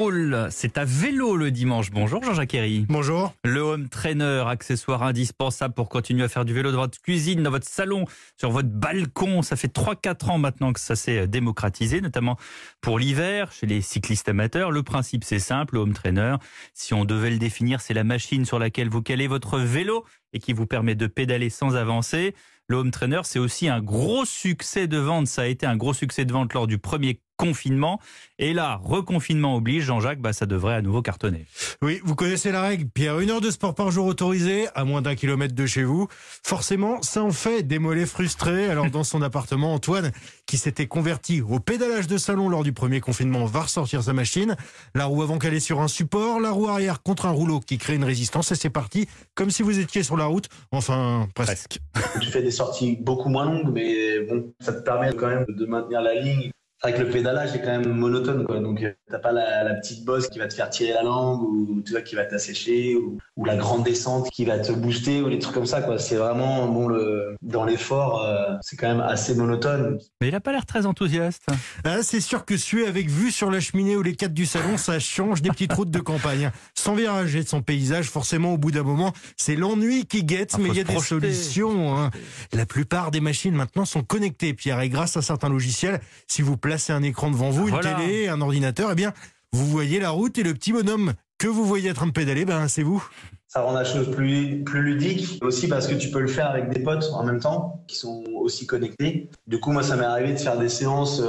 roule, c'est à vélo le dimanche. Bonjour Jean-Jacques Herry. Bonjour. Le home trainer, accessoire indispensable pour continuer à faire du vélo dans votre cuisine, dans votre salon, sur votre balcon. Ça fait 3-4 ans maintenant que ça s'est démocratisé, notamment pour l'hiver, chez les cyclistes amateurs. Le principe c'est simple, le home trainer, si on devait le définir, c'est la machine sur laquelle vous calez votre vélo et qui vous permet de pédaler sans avancer. Le home trainer, c'est aussi un gros succès de vente. Ça a été un gros succès de vente lors du premier confinement. Et là, reconfinement oblige, Jean-Jacques, bah, ça devrait à nouveau cartonner. Oui, vous connaissez la règle, Pierre. Une heure de sport par jour autorisée, à moins d'un kilomètre de chez vous. Forcément, ça en fait des mollets frustrés. Alors, dans son appartement, Antoine, qui s'était converti au pédalage de salon lors du premier confinement, va ressortir sa machine. La roue avant qu'elle est sur un support, la roue arrière contre un rouleau qui crée une résistance et c'est parti, comme si vous étiez sur route. Enfin, presque. Tu fais des sorties beaucoup moins longues, mais bon, ça te permet quand même de maintenir la ligne c'est vrai que le pédalage est quand même monotone, quoi. Donc, euh, t'as pas la, la, petite bosse qui va te faire tirer la langue ou tu vois qui va t'assécher ou, ou, la grande descente qui va te booster ou les trucs comme ça, quoi. C'est vraiment bon le dans l'effort, euh, c'est quand même assez monotone. Mais il a pas l'air très enthousiaste. Ah, c'est sûr que suer avec vue sur la cheminée ou les cadres du salon, ça change des petites routes de campagne. Sans virage et de son paysage, forcément, au bout d'un moment, c'est l'ennui qui guette, ah, mais il y a des solutions. Hein. La plupart des machines maintenant sont connectées, Pierre, et grâce à certains logiciels, si vous placez un écran devant vous, une télé, un ordinateur, eh bien, vous voyez la route et le petit bonhomme que vous voyez en train de pédaler, ben, c'est vous. Ça rend la chose plus, plus ludique, aussi parce que tu peux le faire avec des potes en même temps, qui sont aussi connectés. Du coup, moi, ça m'est arrivé de faire des séances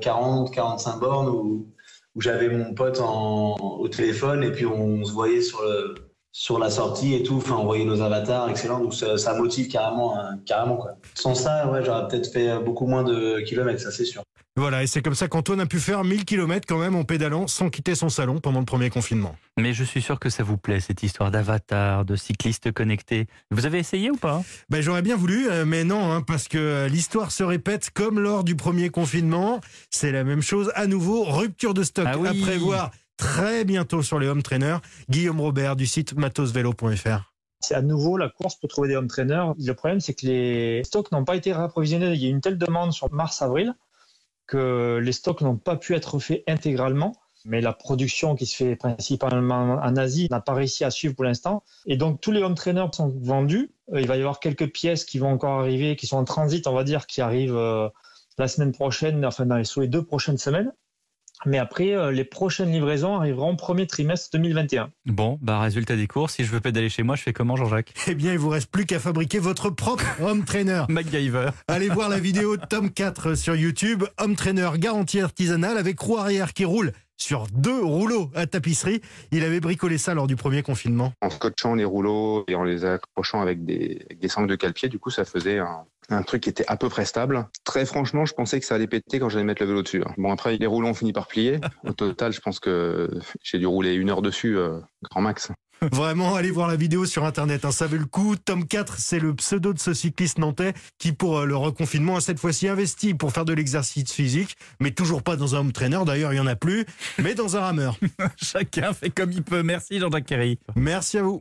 40, euh, 45 bornes où, où j'avais mon pote en, au téléphone et puis on se voyait sur le, sur la sortie et tout. Enfin, on voyait nos avatars, excellent. Donc ça, ça motive carrément, hein, carrément quoi. Sans ça, ouais, j'aurais peut-être fait beaucoup moins de kilomètres, ça c'est sûr. Voilà, et c'est comme ça qu'Antoine a pu faire 1000 km quand même en pédalant sans quitter son salon pendant le premier confinement. Mais je suis sûr que ça vous plaît, cette histoire d'avatar, de cycliste connecté. Vous avez essayé ou pas? Ben, J'aurais bien voulu, euh, mais non, hein, parce que euh, l'histoire se répète comme lors du premier confinement. C'est la même chose à nouveau, rupture de stock ah à prévoir très bientôt sur les home trainers. Guillaume Robert du site matosvelo.fr. C'est à nouveau la course pour trouver des home trainers. Le problème, c'est que les stocks n'ont pas été réapprovisionnés. Il y a une telle demande sur mars-avril les stocks n'ont pas pu être faits intégralement. Mais la production qui se fait principalement en Asie n'a pas réussi à suivre pour l'instant. Et donc tous les home trainers sont vendus. Euh, il va y avoir quelques pièces qui vont encore arriver, qui sont en transit, on va dire, qui arrivent euh, la semaine prochaine, enfin dans les deux prochaines semaines. Mais après, euh, les prochaines livraisons arriveront premier trimestre 2021. Bon, bah résultat des courses, si je veux pédaler chez moi, je fais comment Jean-Jacques? Eh bien, il vous reste plus qu'à fabriquer votre propre home trainer. MacGyver. Allez voir la vidéo de Tom 4 sur YouTube, home trainer garantie artisanale avec roue arrière qui roule sur deux rouleaux à tapisserie. Il avait bricolé ça lors du premier confinement. En scotchant les rouleaux et en les accrochant avec des, sangles de calpier, du coup, ça faisait un, un, truc qui était à peu près stable. Très franchement, je pensais que ça allait péter quand j'allais mettre le vélo dessus. Hein. Bon, après, les rouleaux ont fini par plier. Au total, je pense que j'ai dû rouler une heure dessus, euh, grand max. Vraiment, allez voir la vidéo sur Internet, hein, ça vaut le coup. Tom 4, c'est le pseudo de ce cycliste nantais qui, pour euh, le reconfinement, a cette fois-ci investi pour faire de l'exercice physique, mais toujours pas dans un home trainer, d'ailleurs, il y en a plus, mais dans un rameur. Chacun fait comme il peut. Merci Jean-Jacques. Merci à vous.